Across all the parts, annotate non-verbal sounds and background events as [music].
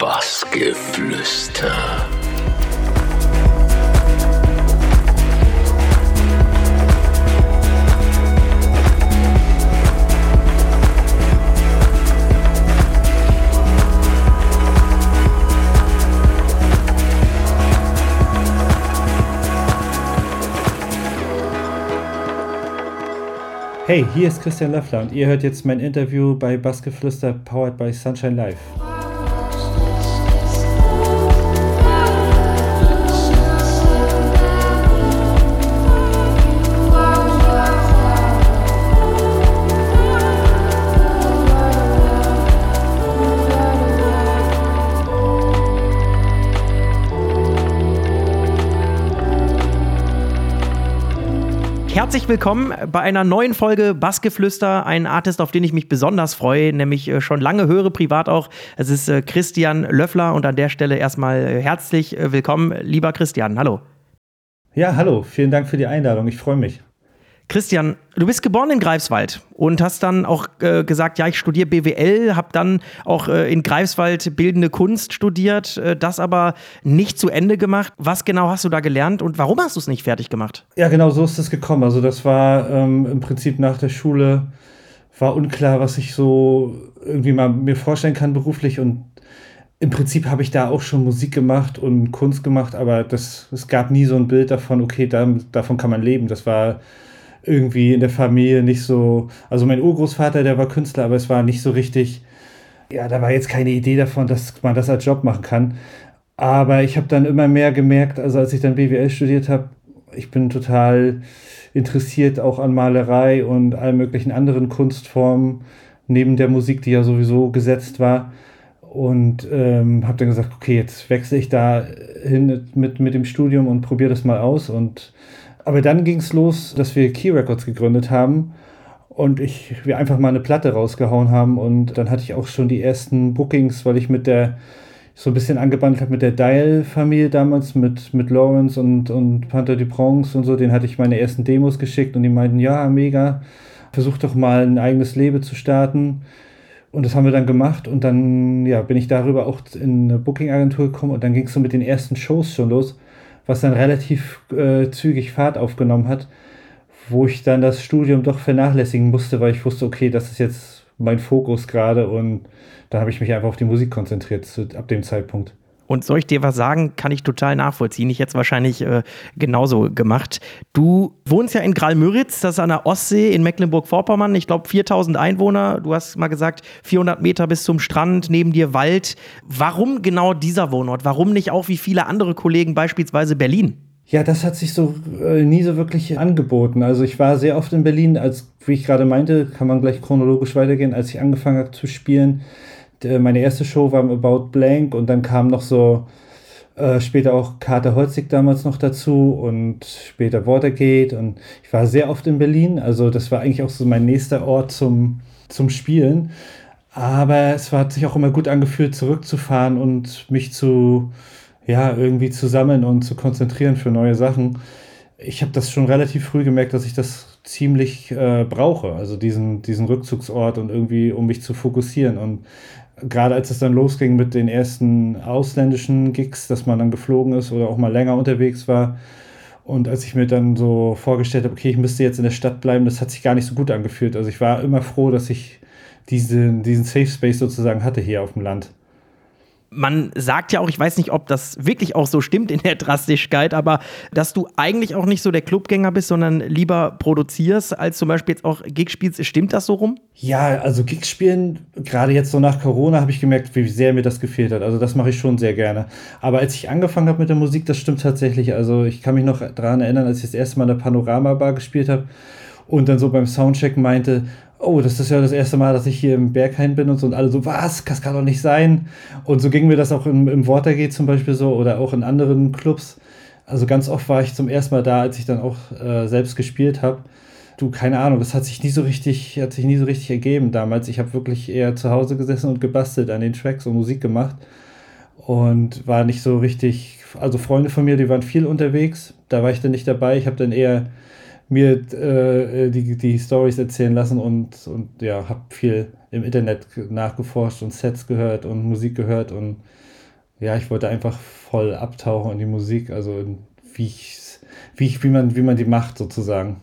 Bassgeflüster. Hey, hier ist Christian Löffler und ihr hört jetzt mein Interview bei Bassgeflüster powered by Sunshine Live. Herzlich willkommen bei einer neuen Folge Bassgeflüster, ein Artist, auf den ich mich besonders freue, nämlich äh, schon lange höre, privat auch. Es ist äh, Christian Löffler und an der Stelle erstmal äh, herzlich willkommen, lieber Christian. Hallo. Ja, hallo, vielen Dank für die Einladung, ich freue mich. Christian, du bist geboren in Greifswald und hast dann auch äh, gesagt, ja, ich studiere BWL, habe dann auch äh, in Greifswald bildende Kunst studiert, äh, das aber nicht zu Ende gemacht. Was genau hast du da gelernt und warum hast du es nicht fertig gemacht? Ja, genau so ist es gekommen. Also das war ähm, im Prinzip nach der Schule, war unklar, was ich so irgendwie mal mir vorstellen kann beruflich und im Prinzip habe ich da auch schon Musik gemacht und Kunst gemacht, aber das, es gab nie so ein Bild davon, okay, da, davon kann man leben. Das war irgendwie in der Familie nicht so. Also mein Urgroßvater, der war Künstler, aber es war nicht so richtig. Ja, da war jetzt keine Idee davon, dass man das als Job machen kann. Aber ich habe dann immer mehr gemerkt, also als ich dann BWL studiert habe, ich bin total interessiert auch an Malerei und allen möglichen anderen Kunstformen, neben der Musik, die ja sowieso gesetzt war. Und ähm, habe dann gesagt, okay, jetzt wechsle ich da hin mit, mit dem Studium und probiere das mal aus. Und aber dann ging es los, dass wir Key Records gegründet haben und ich, wir einfach mal eine Platte rausgehauen haben. Und dann hatte ich auch schon die ersten Bookings, weil ich mit der so ein bisschen angebandelt habe mit der Dial-Familie damals, mit, mit Lawrence und, und Panther du Bronx und so, den hatte ich meine ersten Demos geschickt und die meinten, ja, mega, versuch doch mal ein eigenes Leben zu starten. Und das haben wir dann gemacht und dann ja, bin ich darüber auch in eine Booking-Agentur gekommen und dann ging es so mit den ersten Shows schon los was dann relativ äh, zügig Fahrt aufgenommen hat, wo ich dann das Studium doch vernachlässigen musste, weil ich wusste, okay, das ist jetzt mein Fokus gerade und da habe ich mich einfach auf die Musik konzentriert zu, ab dem Zeitpunkt. Und soll ich dir was sagen, kann ich total nachvollziehen. Ich hätte es wahrscheinlich äh, genauso gemacht. Du wohnst ja in Gralmüritz, das ist an der Ostsee in Mecklenburg-Vorpommern. Ich glaube 4000 Einwohner. Du hast mal gesagt, 400 Meter bis zum Strand, neben dir Wald. Warum genau dieser Wohnort? Warum nicht auch wie viele andere Kollegen, beispielsweise Berlin? Ja, das hat sich so äh, nie so wirklich angeboten. Also ich war sehr oft in Berlin, als wie ich gerade meinte, kann man gleich chronologisch weitergehen, als ich angefangen habe zu spielen meine erste Show war About Blank und dann kam noch so äh, später auch Kater Holzig damals noch dazu und später Watergate und ich war sehr oft in Berlin, also das war eigentlich auch so mein nächster Ort zum, zum Spielen. Aber es hat sich auch immer gut angefühlt, zurückzufahren und mich zu, ja, irgendwie zu sammeln und zu konzentrieren für neue Sachen. Ich habe das schon relativ früh gemerkt, dass ich das ziemlich äh, brauche, also diesen, diesen Rückzugsort und irgendwie, um mich zu fokussieren. Und gerade als es dann losging mit den ersten ausländischen Gigs, dass man dann geflogen ist oder auch mal länger unterwegs war. Und als ich mir dann so vorgestellt habe, okay, ich müsste jetzt in der Stadt bleiben, das hat sich gar nicht so gut angefühlt. Also ich war immer froh, dass ich diese, diesen Safe Space sozusagen hatte hier auf dem Land man sagt ja auch, ich weiß nicht, ob das wirklich auch so stimmt in der Drastischkeit, aber dass du eigentlich auch nicht so der Clubgänger bist, sondern lieber produzierst, als zum Beispiel jetzt auch Gigs spielst. Stimmt das so rum? Ja, also Gigs spielen, gerade jetzt so nach Corona, habe ich gemerkt, wie sehr mir das gefehlt hat. Also das mache ich schon sehr gerne. Aber als ich angefangen habe mit der Musik, das stimmt tatsächlich. Also ich kann mich noch daran erinnern, als ich das erste Mal in der Panorama-Bar gespielt habe und dann so beim Soundcheck meinte, oh, das ist ja das erste Mal, dass ich hier im Berghain bin und so. Und alle so, was? Das kann doch nicht sein. Und so ging mir das auch im, im Watergate zum Beispiel so oder auch in anderen Clubs. Also ganz oft war ich zum ersten Mal da, als ich dann auch äh, selbst gespielt habe. Du, keine Ahnung, das hat sich nie so richtig, hat sich nie so richtig ergeben damals. Ich habe wirklich eher zu Hause gesessen und gebastelt an den Tracks und Musik gemacht. Und war nicht so richtig, also Freunde von mir, die waren viel unterwegs. Da war ich dann nicht dabei. Ich habe dann eher mir äh, die, die Stories erzählen lassen und, und ja, habe viel im Internet nachgeforscht und Sets gehört und Musik gehört und ja, ich wollte einfach voll abtauchen in die Musik, also wie ich, wie ich, wie man, wie man die macht sozusagen.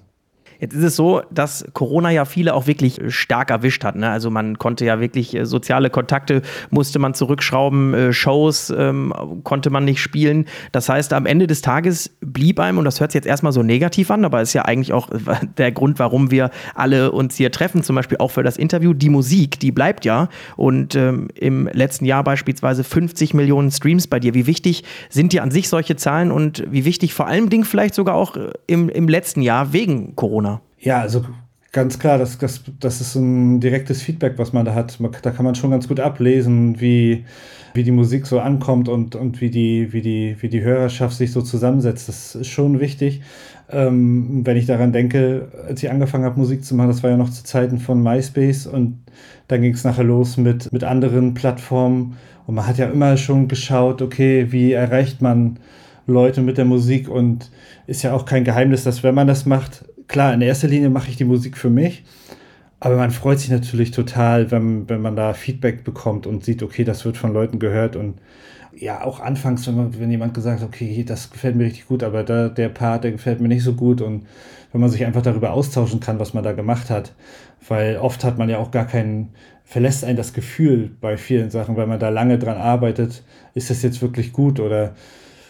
Jetzt ist es so, dass Corona ja viele auch wirklich stark erwischt hat. Ne? Also man konnte ja wirklich äh, soziale Kontakte musste man zurückschrauben, äh, Shows ähm, konnte man nicht spielen. Das heißt, am Ende des Tages blieb einem, und das hört sich jetzt erstmal so negativ an, aber ist ja eigentlich auch [laughs] der Grund, warum wir alle uns hier treffen, zum Beispiel auch für das Interview, die Musik, die bleibt ja. Und ähm, im letzten Jahr beispielsweise 50 Millionen Streams bei dir. Wie wichtig sind dir an sich solche Zahlen und wie wichtig vor allem Ding vielleicht sogar auch äh, im, im letzten Jahr wegen Corona? Ja, also ganz klar, das, das, das ist ein direktes Feedback, was man da hat. Da kann man schon ganz gut ablesen, wie, wie die Musik so ankommt und, und wie, die, wie, die, wie die Hörerschaft sich so zusammensetzt. Das ist schon wichtig. Ähm, wenn ich daran denke, als ich angefangen habe, Musik zu machen, das war ja noch zu Zeiten von MySpace und dann ging es nachher los mit, mit anderen Plattformen. Und man hat ja immer schon geschaut, okay, wie erreicht man Leute mit der Musik und ist ja auch kein Geheimnis, dass wenn man das macht, klar, in erster Linie mache ich die Musik für mich, aber man freut sich natürlich total, wenn, wenn man da Feedback bekommt und sieht, okay, das wird von Leuten gehört und ja, auch anfangs, wenn, man, wenn jemand gesagt hat, okay, das gefällt mir richtig gut, aber da, der Part, der gefällt mir nicht so gut und wenn man sich einfach darüber austauschen kann, was man da gemacht hat, weil oft hat man ja auch gar keinen, verlässt einen das Gefühl bei vielen Sachen, weil man da lange dran arbeitet, ist das jetzt wirklich gut oder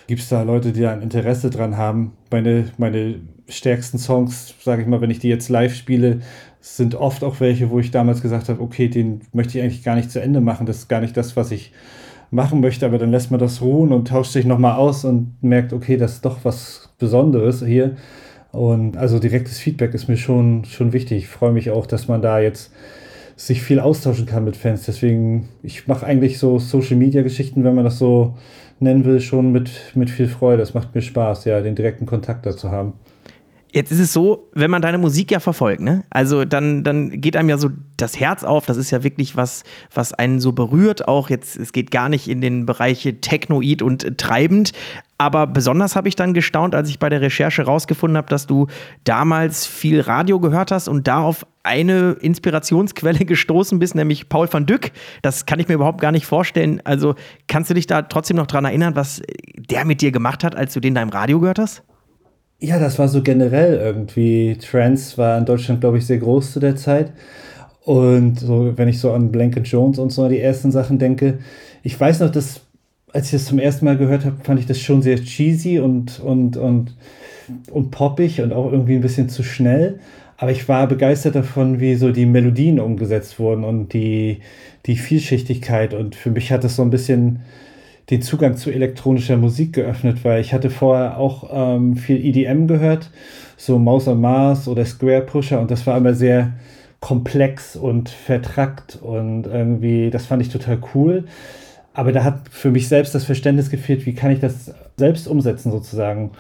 gibt es da Leute, die da ein Interesse dran haben? Meine, meine stärksten Songs, sage ich mal, wenn ich die jetzt live spiele, sind oft auch welche, wo ich damals gesagt habe, okay, den möchte ich eigentlich gar nicht zu Ende machen. Das ist gar nicht das, was ich machen möchte, aber dann lässt man das ruhen und tauscht sich nochmal aus und merkt, okay, das ist doch was Besonderes hier. Und also direktes Feedback ist mir schon, schon wichtig. Ich freue mich auch, dass man da jetzt sich viel austauschen kann mit Fans. Deswegen, ich mache eigentlich so Social-Media-Geschichten, wenn man das so nennen will, schon mit, mit viel Freude. Es macht mir Spaß, ja, den direkten Kontakt dazu haben. Jetzt ist es so, wenn man deine Musik ja verfolgt, ne? Also dann, dann geht einem ja so das Herz auf. Das ist ja wirklich was, was einen so berührt. Auch jetzt, es geht gar nicht in den Bereiche Technoid und treibend. Aber besonders habe ich dann gestaunt, als ich bei der Recherche rausgefunden habe, dass du damals viel Radio gehört hast und da auf eine Inspirationsquelle [laughs] gestoßen bist, nämlich Paul van Dyck. Das kann ich mir überhaupt gar nicht vorstellen. Also kannst du dich da trotzdem noch dran erinnern, was der mit dir gemacht hat, als du den da im Radio gehört hast? Ja, das war so generell irgendwie. Trance war in Deutschland, glaube ich, sehr groß zu der Zeit. Und so, wenn ich so an Blanket Jones und so die ersten Sachen denke, ich weiß noch, dass, als ich das zum ersten Mal gehört habe, fand ich das schon sehr cheesy und, und, und, und poppig und auch irgendwie ein bisschen zu schnell. Aber ich war begeistert davon, wie so die Melodien umgesetzt wurden und die, die Vielschichtigkeit. Und für mich hat das so ein bisschen den Zugang zu elektronischer Musik geöffnet, weil ich hatte vorher auch ähm, viel EDM gehört, so Maus on Mars oder Square Pusher und das war immer sehr komplex und vertrackt und irgendwie, das fand ich total cool. Aber da hat für mich selbst das Verständnis gefehlt, wie kann ich das selbst umsetzen sozusagen.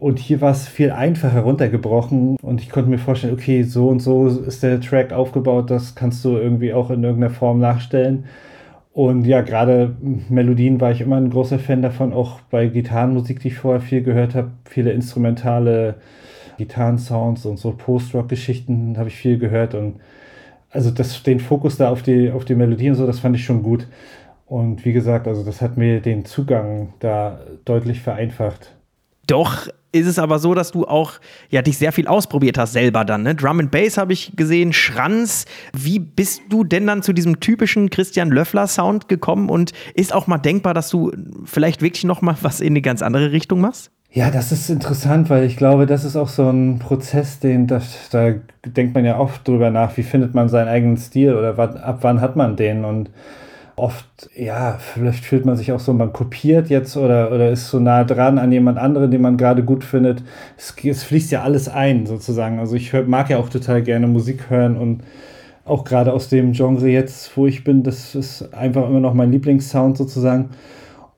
Und hier war es viel einfacher runtergebrochen und ich konnte mir vorstellen, okay, so und so ist der Track aufgebaut, das kannst du irgendwie auch in irgendeiner Form nachstellen. Und ja, gerade Melodien war ich immer ein großer Fan davon, auch bei Gitarrenmusik, die ich vorher viel gehört habe. Viele instrumentale Gitarrensounds und so Post-Rock-Geschichten habe ich viel gehört. Und also das, den Fokus da auf die, auf die Melodien und so, das fand ich schon gut. Und wie gesagt, also das hat mir den Zugang da deutlich vereinfacht. Doch ist es aber so, dass du auch ja dich sehr viel ausprobiert hast selber dann. Ne? Drum and Bass habe ich gesehen, Schranz. Wie bist du denn dann zu diesem typischen Christian Löffler Sound gekommen und ist auch mal denkbar, dass du vielleicht wirklich noch mal was in eine ganz andere Richtung machst? Ja, das ist interessant, weil ich glaube, das ist auch so ein Prozess, den das, da denkt man ja oft drüber nach, wie findet man seinen eigenen Stil oder ab wann hat man den und oft, ja, vielleicht fühlt man sich auch so, man kopiert jetzt oder, oder ist so nah dran an jemand anderen, den man gerade gut findet. Es, es fließt ja alles ein, sozusagen. Also ich hör, mag ja auch total gerne Musik hören und auch gerade aus dem Genre jetzt, wo ich bin, das ist einfach immer noch mein Lieblingssound sozusagen.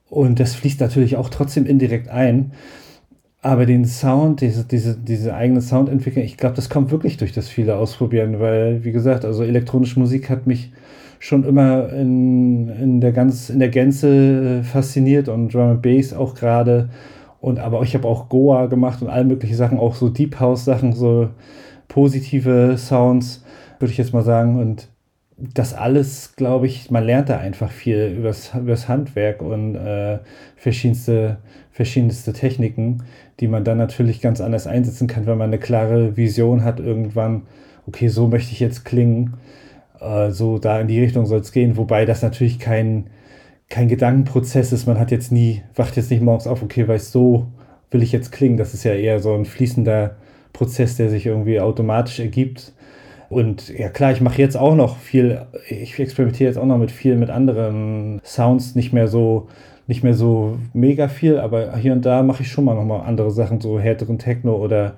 Und das fließt natürlich auch trotzdem indirekt ein. Aber den Sound, diese, diese, diese eigene Soundentwicklung, ich glaube, das kommt wirklich durch das viele Ausprobieren, weil, wie gesagt, also elektronische Musik hat mich schon immer in, in, der, ganz, in der Gänze äh, fasziniert und Drum and Bass auch gerade. Und aber ich habe auch Goa gemacht und all mögliche Sachen, auch so Deep House Sachen, so positive Sounds, würde ich jetzt mal sagen. Und das alles, glaube ich, man lernt da einfach viel übers, übers Handwerk und äh, verschiedenste, verschiedenste Techniken, die man dann natürlich ganz anders einsetzen kann, wenn man eine klare Vision hat irgendwann, okay, so möchte ich jetzt klingen, äh, so da in die Richtung soll es gehen, wobei das natürlich kein, kein Gedankenprozess ist, man hat jetzt nie, wacht jetzt nicht morgens auf, okay, weißt so will ich jetzt klingen, das ist ja eher so ein fließender Prozess, der sich irgendwie automatisch ergibt. Und ja klar, ich mache jetzt auch noch viel, ich experimentiere jetzt auch noch mit viel mit anderen Sounds, nicht mehr so, nicht mehr so mega viel, aber hier und da mache ich schon mal nochmal andere Sachen, so härteren Techno oder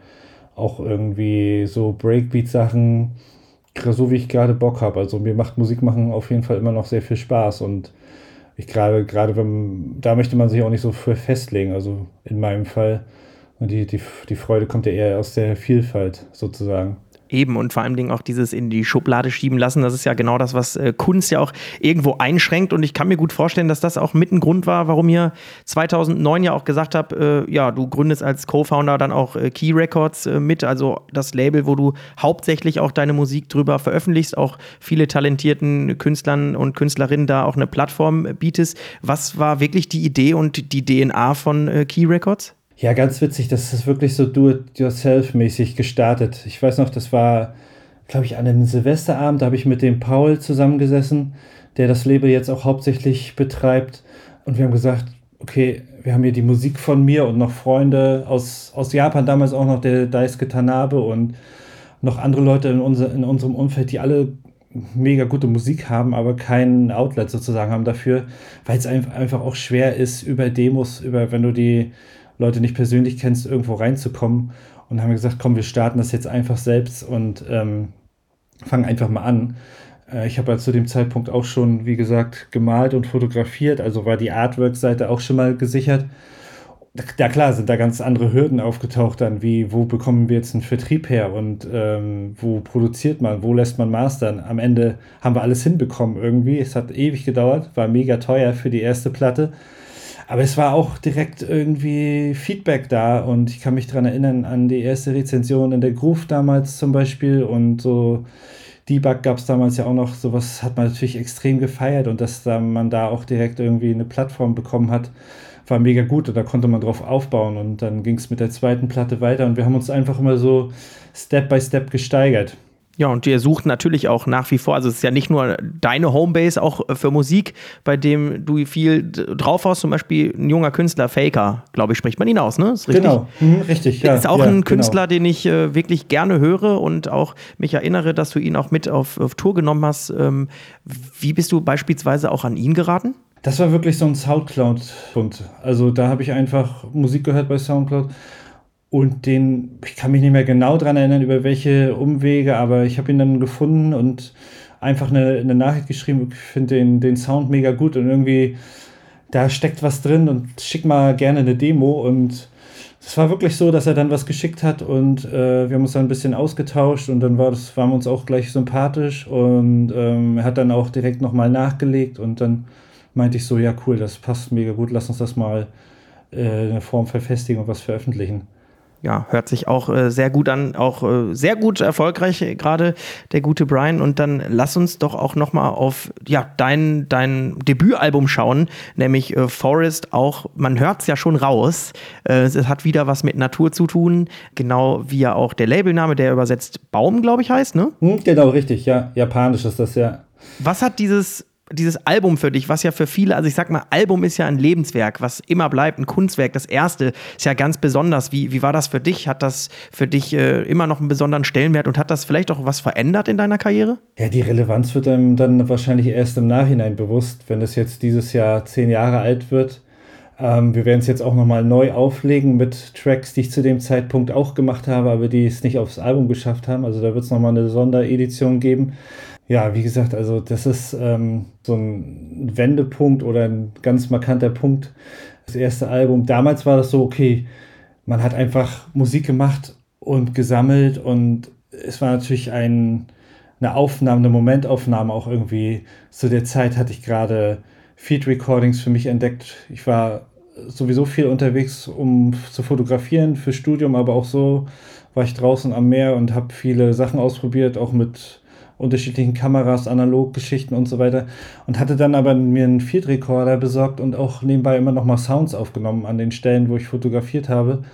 auch irgendwie so Breakbeat-Sachen, so wie ich gerade Bock habe. Also mir macht Musik machen auf jeden Fall immer noch sehr viel Spaß und ich gerade, gerade wenn, da möchte man sich auch nicht so für festlegen, also in meinem Fall. Und die, die, die Freude kommt ja eher aus der Vielfalt sozusagen. Eben und vor allen Dingen auch dieses in die Schublade schieben lassen, das ist ja genau das, was äh, Kunst ja auch irgendwo einschränkt und ich kann mir gut vorstellen, dass das auch mit ein Grund war, warum ihr 2009 ja auch gesagt habt, äh, ja, du gründest als Co-Founder dann auch äh, Key Records äh, mit, also das Label, wo du hauptsächlich auch deine Musik drüber veröffentlichst, auch viele talentierten Künstlern und Künstlerinnen da auch eine Plattform bietest. Was war wirklich die Idee und die DNA von äh, Key Records? Ja, ganz witzig, das ist wirklich so do-it-yourself-mäßig gestartet. Ich weiß noch, das war, glaube ich, an einem Silvesterabend, da habe ich mit dem Paul zusammengesessen, der das Label jetzt auch hauptsächlich betreibt. Und wir haben gesagt, okay, wir haben hier die Musik von mir und noch Freunde aus, aus Japan, damals auch noch der Daisuke Tanabe und noch andere Leute in, unser, in unserem Umfeld, die alle mega gute Musik haben, aber kein Outlet sozusagen haben dafür, weil es einfach auch schwer ist, über Demos, über wenn du die Leute nicht persönlich kennst, irgendwo reinzukommen. Und haben gesagt, komm, wir starten das jetzt einfach selbst und ähm, fangen einfach mal an. Äh, ich habe ja zu dem Zeitpunkt auch schon, wie gesagt, gemalt und fotografiert, also war die Artwork-Seite auch schon mal gesichert. Ja klar, sind da ganz andere Hürden aufgetaucht dann, wie wo bekommen wir jetzt einen Vertrieb her und ähm, wo produziert man, wo lässt man mastern. Am Ende haben wir alles hinbekommen irgendwie. Es hat ewig gedauert, war mega teuer für die erste Platte. Aber es war auch direkt irgendwie Feedback da und ich kann mich daran erinnern an die erste Rezension in der Groove damals zum Beispiel und so Debug gab es damals ja auch noch, sowas hat man natürlich extrem gefeiert und dass da man da auch direkt irgendwie eine Plattform bekommen hat, war mega gut und da konnte man drauf aufbauen und dann ging es mit der zweiten Platte weiter und wir haben uns einfach immer so Step by Step gesteigert. Ja, und ihr sucht natürlich auch nach wie vor, also es ist ja nicht nur deine Homebase auch für Musik, bei dem du viel drauf hast, zum Beispiel ein junger Künstler, Faker, glaube ich, spricht man ihn aus, ne? Ist richtig? Genau, mhm, richtig, ja. Ist auch ja, ein genau. Künstler, genau. den ich äh, wirklich gerne höre und auch mich erinnere, dass du ihn auch mit auf, auf Tour genommen hast. Ähm, wie bist du beispielsweise auch an ihn geraten? Das war wirklich so ein Soundcloud-Punkt. Also da habe ich einfach Musik gehört bei Soundcloud und den, ich kann mich nicht mehr genau daran erinnern, über welche Umwege, aber ich habe ihn dann gefunden und einfach eine, eine Nachricht geschrieben. Ich finde den, den Sound mega gut und irgendwie, da steckt was drin und schick mal gerne eine Demo. Und es war wirklich so, dass er dann was geschickt hat und äh, wir haben uns dann ein bisschen ausgetauscht und dann war das, waren wir uns auch gleich sympathisch und ähm, er hat dann auch direkt nochmal nachgelegt und dann meinte ich so, ja cool, das passt mega gut, lass uns das mal äh, in der Form verfestigen und was veröffentlichen ja, hört sich auch äh, sehr gut an, auch äh, sehr gut erfolgreich äh, gerade der gute Brian. Und dann lass uns doch auch noch mal auf ja dein dein Debütalbum schauen, nämlich äh, Forest. Auch man hört es ja schon raus. Äh, es hat wieder was mit Natur zu tun, genau wie ja auch der Labelname, der übersetzt Baum, glaube ich, heißt, ne? Hm, genau, richtig. Ja, japanisch ist das ja. Was hat dieses dieses Album für dich, was ja für viele, also ich sag mal, Album ist ja ein Lebenswerk, was immer bleibt, ein Kunstwerk. Das erste ist ja ganz besonders. Wie, wie war das für dich? Hat das für dich äh, immer noch einen besonderen Stellenwert und hat das vielleicht auch was verändert in deiner Karriere? Ja, die Relevanz wird einem dann wahrscheinlich erst im Nachhinein bewusst, wenn es jetzt dieses Jahr zehn Jahre alt wird. Ähm, wir werden es jetzt auch nochmal neu auflegen mit Tracks, die ich zu dem Zeitpunkt auch gemacht habe, aber die es nicht aufs Album geschafft haben. Also da wird es nochmal eine Sonderedition geben ja, wie gesagt, also das ist ähm, so ein Wendepunkt oder ein ganz markanter Punkt. Das erste Album. Damals war das so, okay, man hat einfach Musik gemacht und gesammelt und es war natürlich ein, eine Aufnahme, eine Momentaufnahme auch irgendwie. Zu der Zeit hatte ich gerade Feed Recordings für mich entdeckt. Ich war sowieso viel unterwegs, um zu fotografieren, für Studium, aber auch so war ich draußen am Meer und habe viele Sachen ausprobiert, auch mit unterschiedlichen Kameras, Analoggeschichten und so weiter. Und hatte dann aber mir einen Field Recorder besorgt und auch nebenbei immer noch mal Sounds aufgenommen an den Stellen, wo ich fotografiert habe.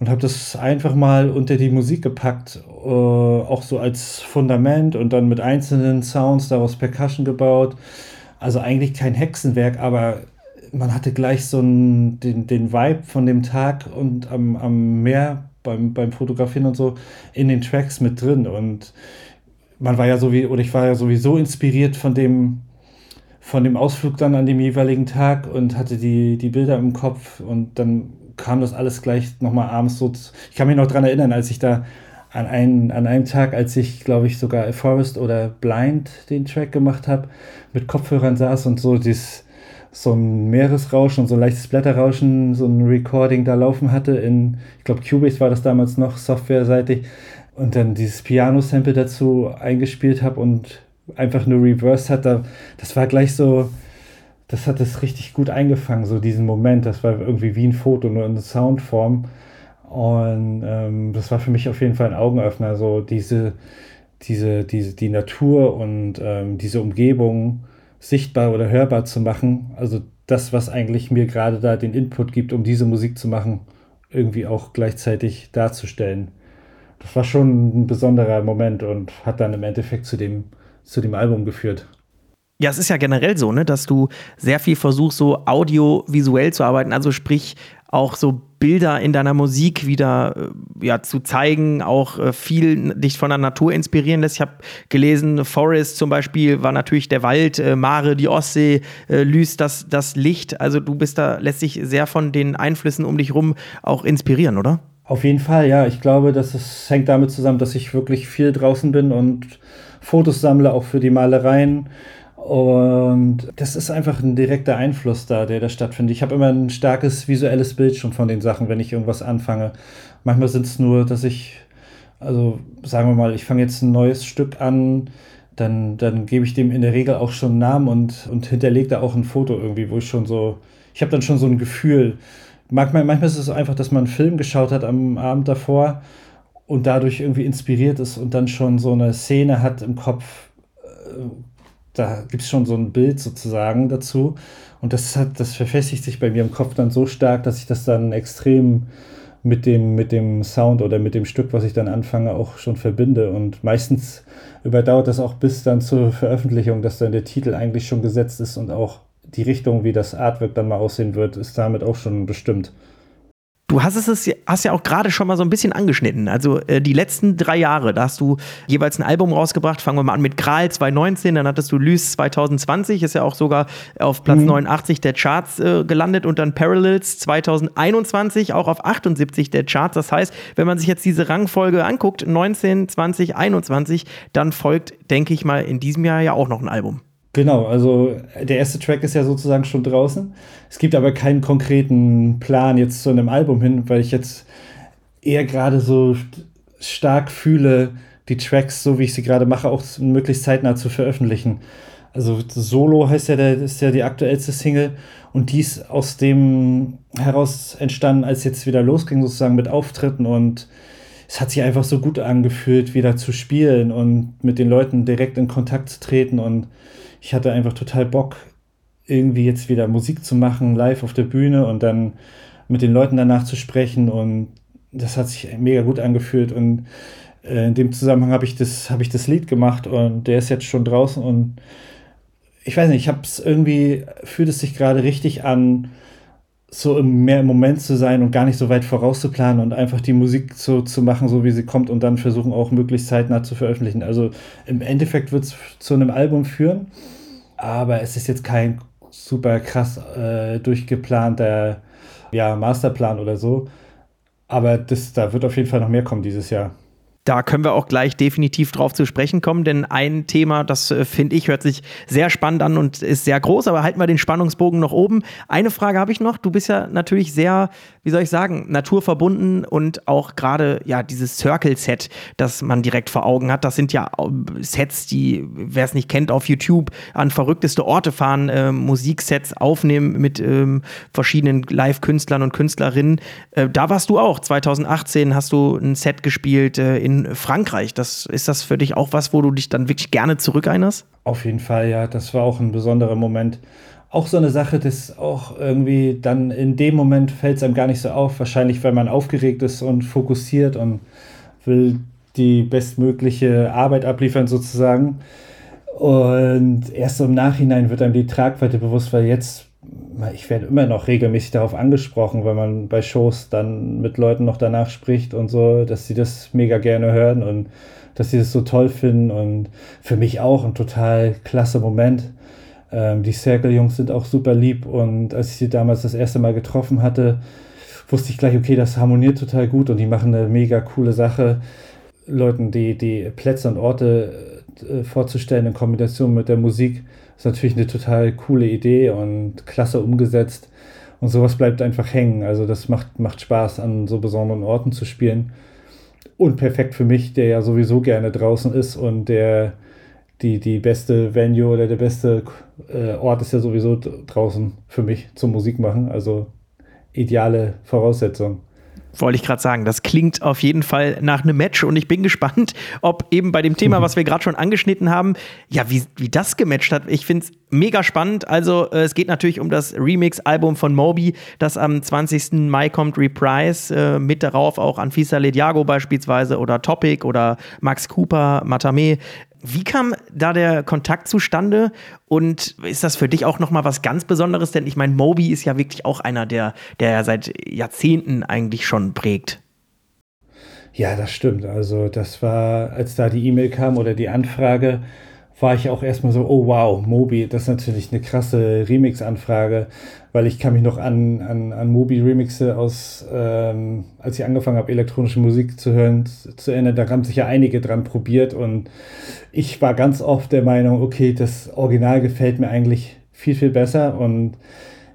Und habe das einfach mal unter die Musik gepackt, äh, auch so als Fundament und dann mit einzelnen Sounds daraus Percussion gebaut. Also eigentlich kein Hexenwerk, aber man hatte gleich so einen, den, den Vibe von dem Tag und am, am Meer beim, beim Fotografieren und so in den Tracks mit drin. Und man war ja so wie, oder ich war ja sowieso inspiriert von dem, von dem Ausflug dann an dem jeweiligen Tag und hatte die, die Bilder im Kopf und dann kam das alles gleich nochmal abends so. Ich kann mich noch daran erinnern, als ich da an, ein, an einem Tag, als ich, glaube ich, sogar Forest oder Blind den Track gemacht habe, mit Kopfhörern saß und so dieses, so ein Meeresrauschen und so ein leichtes Blätterrauschen, so ein Recording da laufen hatte in, ich glaube, Cubase war das damals noch softwareseitig und dann dieses Piano-Sample dazu eingespielt habe und einfach nur reversed hat, da, das war gleich so, das hat es richtig gut eingefangen, so diesen Moment. Das war irgendwie wie ein Foto, nur in Soundform. Und ähm, das war für mich auf jeden Fall ein Augenöffner, so diese, diese, diese, die Natur und ähm, diese Umgebung sichtbar oder hörbar zu machen. Also das, was eigentlich mir gerade da den Input gibt, um diese Musik zu machen, irgendwie auch gleichzeitig darzustellen das war schon ein besonderer Moment und hat dann im Endeffekt zu dem, zu dem Album geführt. Ja, es ist ja generell so, ne, dass du sehr viel versuchst, so audiovisuell zu arbeiten, also sprich auch so Bilder in deiner Musik wieder äh, ja, zu zeigen, auch äh, viel dich von der Natur inspirieren lässt. Ich habe gelesen, Forest zum Beispiel war natürlich der Wald, äh, Mare, die Ostsee, äh, Lys, das, das Licht. Also du bist da, lässt sich sehr von den Einflüssen um dich rum auch inspirieren, oder? Auf jeden Fall, ja. Ich glaube, dass es hängt damit zusammen, dass ich wirklich viel draußen bin und Fotos sammle, auch für die Malereien. Und das ist einfach ein direkter Einfluss da, der da stattfindet. Ich habe immer ein starkes visuelles Bild schon von den Sachen, wenn ich irgendwas anfange. Manchmal sind es nur, dass ich, also sagen wir mal, ich fange jetzt ein neues Stück an, dann, dann gebe ich dem in der Regel auch schon einen Namen und, und hinterlege da auch ein Foto irgendwie, wo ich schon so, ich habe dann schon so ein Gefühl, manchmal, manchmal ist es einfach, dass man einen Film geschaut hat am Abend davor und dadurch irgendwie inspiriert ist und dann schon so eine Szene hat im Kopf. Äh, da gibt es schon so ein Bild sozusagen dazu. Und das hat, das verfestigt sich bei mir im Kopf dann so stark, dass ich das dann extrem mit dem, mit dem Sound oder mit dem Stück, was ich dann anfange, auch schon verbinde. Und meistens überdauert das auch bis dann zur Veröffentlichung, dass dann der Titel eigentlich schon gesetzt ist und auch die Richtung, wie das Artwork dann mal aussehen wird, ist damit auch schon bestimmt. Du hast es hast ja auch gerade schon mal so ein bisschen angeschnitten. Also äh, die letzten drei Jahre, da hast du jeweils ein Album rausgebracht. Fangen wir mal an mit Kral 2019, dann hattest du Lys 2020, ist ja auch sogar auf Platz mhm. 89 der Charts äh, gelandet und dann Parallels 2021 auch auf 78 der Charts. Das heißt, wenn man sich jetzt diese Rangfolge anguckt, 19, 20, 21, dann folgt, denke ich mal, in diesem Jahr ja auch noch ein Album. Genau, also der erste Track ist ja sozusagen schon draußen. Es gibt aber keinen konkreten Plan jetzt zu einem Album hin, weil ich jetzt eher gerade so stark fühle, die Tracks, so wie ich sie gerade mache, auch möglichst zeitnah zu veröffentlichen. Also Solo heißt ja, der ist ja die aktuellste Single und die ist aus dem heraus entstanden, als jetzt wieder losging, sozusagen mit Auftritten und es hat sich einfach so gut angefühlt, wieder zu spielen und mit den Leuten direkt in Kontakt zu treten und ich hatte einfach total Bock, irgendwie jetzt wieder Musik zu machen, live auf der Bühne und dann mit den Leuten danach zu sprechen. Und das hat sich mega gut angefühlt. Und äh, in dem Zusammenhang habe ich, das, hab ich das Lied gemacht und der ist jetzt schon draußen. Und ich weiß nicht, ich habe es irgendwie, fühlt es sich gerade richtig an, so mehr im Moment zu sein und gar nicht so weit vorauszuplanen und einfach die Musik so zu machen, so wie sie kommt und dann versuchen auch möglichst zeitnah zu veröffentlichen. Also im Endeffekt wird es zu einem Album führen, aber es ist jetzt kein super krass äh, durchgeplanter ja, Masterplan oder so. Aber das, da wird auf jeden Fall noch mehr kommen dieses Jahr. Da können wir auch gleich definitiv drauf zu sprechen kommen, denn ein Thema, das äh, finde ich, hört sich sehr spannend an und ist sehr groß, aber halten wir den Spannungsbogen noch oben. Eine Frage habe ich noch. Du bist ja natürlich sehr, wie soll ich sagen, naturverbunden und auch gerade ja dieses Circle-Set, das man direkt vor Augen hat. Das sind ja Sets, die, wer es nicht kennt, auf YouTube an verrückteste Orte fahren, äh, Musiksets aufnehmen mit ähm, verschiedenen Live-Künstlern und Künstlerinnen. Äh, da warst du auch. 2018 hast du ein Set gespielt äh, in Frankreich. Das, ist das für dich auch was, wo du dich dann wirklich gerne zurückerinnerst? Auf jeden Fall, ja. Das war auch ein besonderer Moment. Auch so eine Sache, das auch irgendwie dann in dem Moment fällt es einem gar nicht so auf. Wahrscheinlich, weil man aufgeregt ist und fokussiert und will die bestmögliche Arbeit abliefern sozusagen. Und erst im Nachhinein wird einem die Tragweite bewusst, weil jetzt ich werde immer noch regelmäßig darauf angesprochen, wenn man bei Shows dann mit Leuten noch danach spricht und so, dass sie das mega gerne hören und dass sie das so toll finden und für mich auch ein total klasse Moment. Ähm, die Circle-Jungs sind auch super lieb und als ich sie damals das erste Mal getroffen hatte, wusste ich gleich, okay, das harmoniert total gut und die machen eine mega coole Sache. Leuten die, die Plätze und Orte äh, vorzustellen in Kombination mit der Musik ist natürlich eine total coole Idee und klasse umgesetzt. Und sowas bleibt einfach hängen. Also das macht, macht Spaß, an so besonderen Orten zu spielen. Und perfekt für mich, der ja sowieso gerne draußen ist und der die, die beste Venue oder der beste äh, Ort ist ja sowieso draußen für mich zum Musik machen. Also ideale Voraussetzung. Wollte ich gerade sagen, das klingt auf jeden Fall nach einem Match und ich bin gespannt, ob eben bei dem Thema, was wir gerade schon angeschnitten haben, ja, wie, wie das gematcht hat. Ich finde es mega spannend. Also, äh, es geht natürlich um das Remix-Album von Moby, das am 20. Mai kommt, Reprise. Äh, mit darauf auch Anfisa Lediago beispielsweise oder Topic oder Max Cooper, Matame. Wie kam da der Kontakt zustande und ist das für dich auch noch mal was ganz Besonderes? Denn ich meine, Moby ist ja wirklich auch einer, der, der ja seit Jahrzehnten eigentlich schon prägt. Ja, das stimmt. Also das war, als da die E-Mail kam oder die Anfrage, war ich auch erstmal so, oh wow, Mobi, das ist natürlich eine krasse Remix-Anfrage, weil ich kann mich noch an, an, an Mobi-Remixe aus, ähm, als ich angefangen habe, elektronische Musik zu hören, zu erinnern, da haben sich ja einige dran probiert und ich war ganz oft der Meinung, okay, das Original gefällt mir eigentlich viel, viel besser und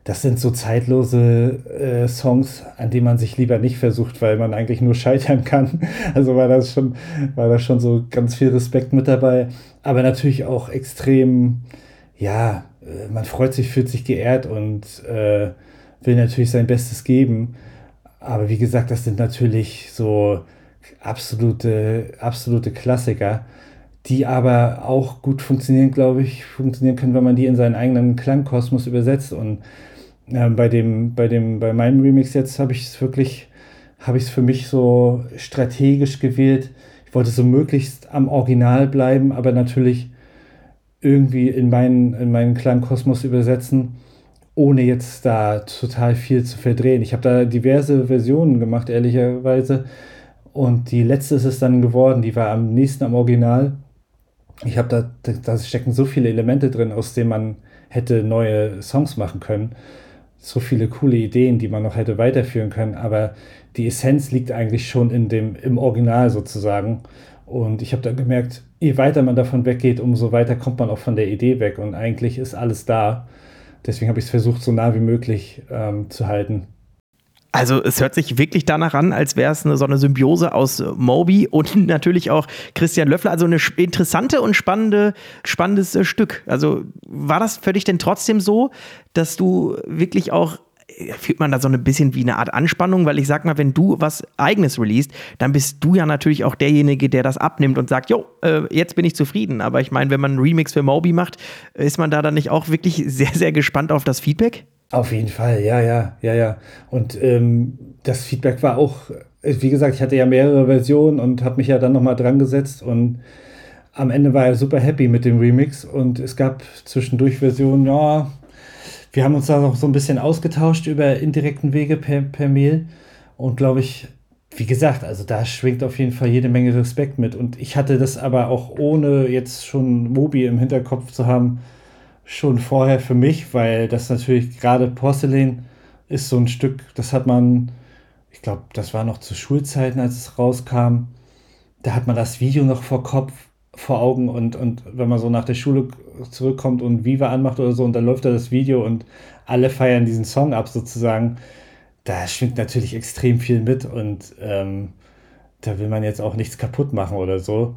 das sind so zeitlose äh, Songs, an denen man sich lieber nicht versucht, weil man eigentlich nur scheitern kann. [laughs] Also war das schon, war da schon so ganz viel Respekt mit dabei. Aber natürlich auch extrem, ja, äh, man freut sich, fühlt sich geehrt und äh, will natürlich sein Bestes geben. Aber wie gesagt, das sind natürlich so absolute, absolute Klassiker, die aber auch gut funktionieren, glaube ich, funktionieren können, wenn man die in seinen eigenen Klangkosmos übersetzt. Und äh, bei dem, bei dem, bei meinem Remix jetzt habe ich es wirklich, habe ich es für mich so strategisch gewählt. Ich wollte so möglichst am Original bleiben, aber natürlich irgendwie in meinen, in meinen Klangkosmos übersetzen, ohne jetzt da total viel zu verdrehen. Ich habe da diverse Versionen gemacht, ehrlicherweise. Und die letzte ist es dann geworden, die war am nächsten am Original. Ich habe da, da stecken so viele Elemente drin, aus denen man hätte neue Songs machen können so viele coole Ideen, die man noch hätte weiterführen können, aber die Essenz liegt eigentlich schon in dem, im Original sozusagen. Und ich habe dann gemerkt, je weiter man davon weggeht, umso weiter kommt man auch von der Idee weg. Und eigentlich ist alles da. Deswegen habe ich es versucht, so nah wie möglich ähm, zu halten. Also es hört sich wirklich danach an, als wäre es eine, so eine Symbiose aus Moby und [laughs] natürlich auch Christian Löffler. Also eine interessante und spannende, spannendes äh, Stück. Also war das für dich denn trotzdem so, dass du wirklich auch äh, fühlt man da so ein bisschen wie eine Art Anspannung, weil ich sag mal, wenn du was eigenes releast, dann bist du ja natürlich auch derjenige, der das abnimmt und sagt, jo, äh, jetzt bin ich zufrieden. Aber ich meine, wenn man einen Remix für Moby macht, ist man da dann nicht auch wirklich [laughs] sehr, sehr gespannt auf das Feedback? Auf jeden Fall, ja, ja, ja, ja. Und ähm, das Feedback war auch, äh, wie gesagt, ich hatte ja mehrere Versionen und habe mich ja dann nochmal dran gesetzt und am Ende war er super happy mit dem Remix und es gab zwischendurch Versionen, ja, wir haben uns da noch so ein bisschen ausgetauscht über indirekten Wege per, per Mail und glaube ich, wie gesagt, also da schwingt auf jeden Fall jede Menge Respekt mit und ich hatte das aber auch ohne jetzt schon Mobi im Hinterkopf zu haben, schon vorher für mich, weil das natürlich gerade Porcelain ist so ein Stück, das hat man, ich glaube, das war noch zu Schulzeiten, als es rauskam. da hat man das Video noch vor Kopf, vor Augen und, und wenn man so nach der Schule zurückkommt und Viva anmacht oder so und dann läuft da das Video und alle feiern diesen Song ab sozusagen, da schwingt natürlich extrem viel mit und ähm, da will man jetzt auch nichts kaputt machen oder so.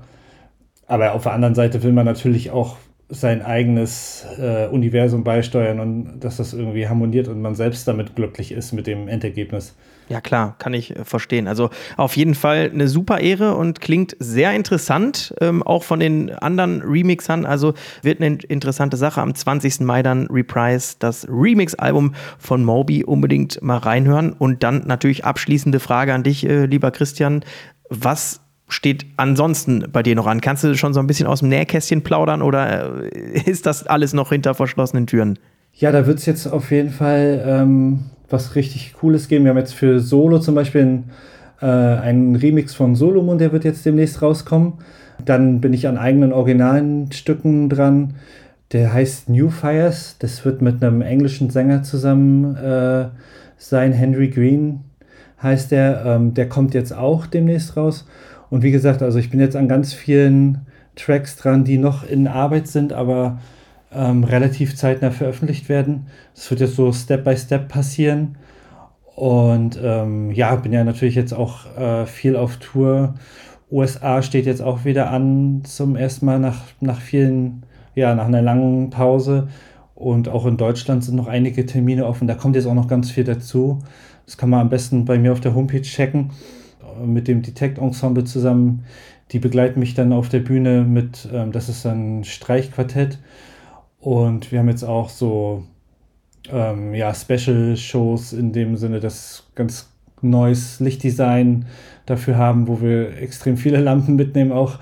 Aber auf der anderen Seite will man natürlich auch sein eigenes äh, Universum beisteuern und dass das irgendwie harmoniert und man selbst damit glücklich ist mit dem Endergebnis. Ja, klar, kann ich äh, verstehen. Also auf jeden Fall eine super Ehre und klingt sehr interessant, ähm, auch von den anderen Remixern. Also wird eine interessante Sache. Am 20. Mai dann Reprise das Remix-Album von Moby unbedingt mal reinhören. Und dann natürlich abschließende Frage an dich, äh, lieber Christian. Was steht ansonsten bei dir noch an? Kannst du schon so ein bisschen aus dem Nähkästchen plaudern oder äh, ist das alles noch hinter verschlossenen Türen? Ja, da wird es jetzt auf jeden Fall ähm, was richtig Cooles geben. Wir haben jetzt für Solo zum Beispiel einen, äh, einen Remix von Solomon, der wird jetzt demnächst rauskommen. Dann bin ich an eigenen originalen Stücken dran. Der heißt New Fires. Das wird mit einem englischen Sänger zusammen äh, sein. Henry Green heißt der. Ähm, der kommt jetzt auch demnächst raus. Und wie gesagt, also ich bin jetzt an ganz vielen Tracks dran, die noch in Arbeit sind, aber ähm, relativ zeitnah veröffentlicht werden. Das wird jetzt so Step by Step passieren. Und ähm, ja, bin ja natürlich jetzt auch äh, viel auf Tour. USA steht jetzt auch wieder an zum ersten Mal nach, nach vielen, ja, nach einer langen Pause. Und auch in Deutschland sind noch einige Termine offen. Da kommt jetzt auch noch ganz viel dazu. Das kann man am besten bei mir auf der Homepage checken mit dem Detect Ensemble zusammen. Die begleiten mich dann auf der Bühne mit, ähm, das ist ein Streichquartett. Und wir haben jetzt auch so ähm, ja, Special-Shows in dem Sinne, dass ganz neues Lichtdesign dafür haben, wo wir extrem viele Lampen mitnehmen auch.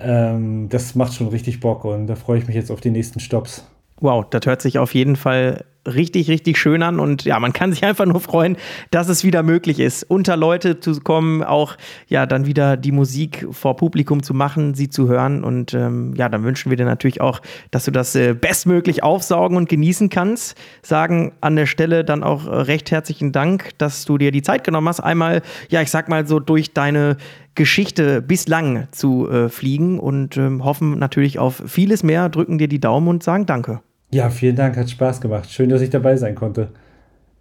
Ähm, das macht schon richtig Bock und da freue ich mich jetzt auf die nächsten Stops. Wow, das hört sich auf jeden Fall richtig, richtig schön an. Und ja, man kann sich einfach nur freuen, dass es wieder möglich ist, unter Leute zu kommen, auch ja, dann wieder die Musik vor Publikum zu machen, sie zu hören. Und ähm, ja, dann wünschen wir dir natürlich auch, dass du das äh, bestmöglich aufsaugen und genießen kannst. Sagen an der Stelle dann auch recht herzlichen Dank, dass du dir die Zeit genommen hast, einmal, ja, ich sag mal so durch deine Geschichte bislang zu äh, fliegen und ähm, hoffen natürlich auf vieles mehr, drücken dir die Daumen und sagen Danke. Ja, vielen Dank, hat Spaß gemacht. Schön, dass ich dabei sein konnte.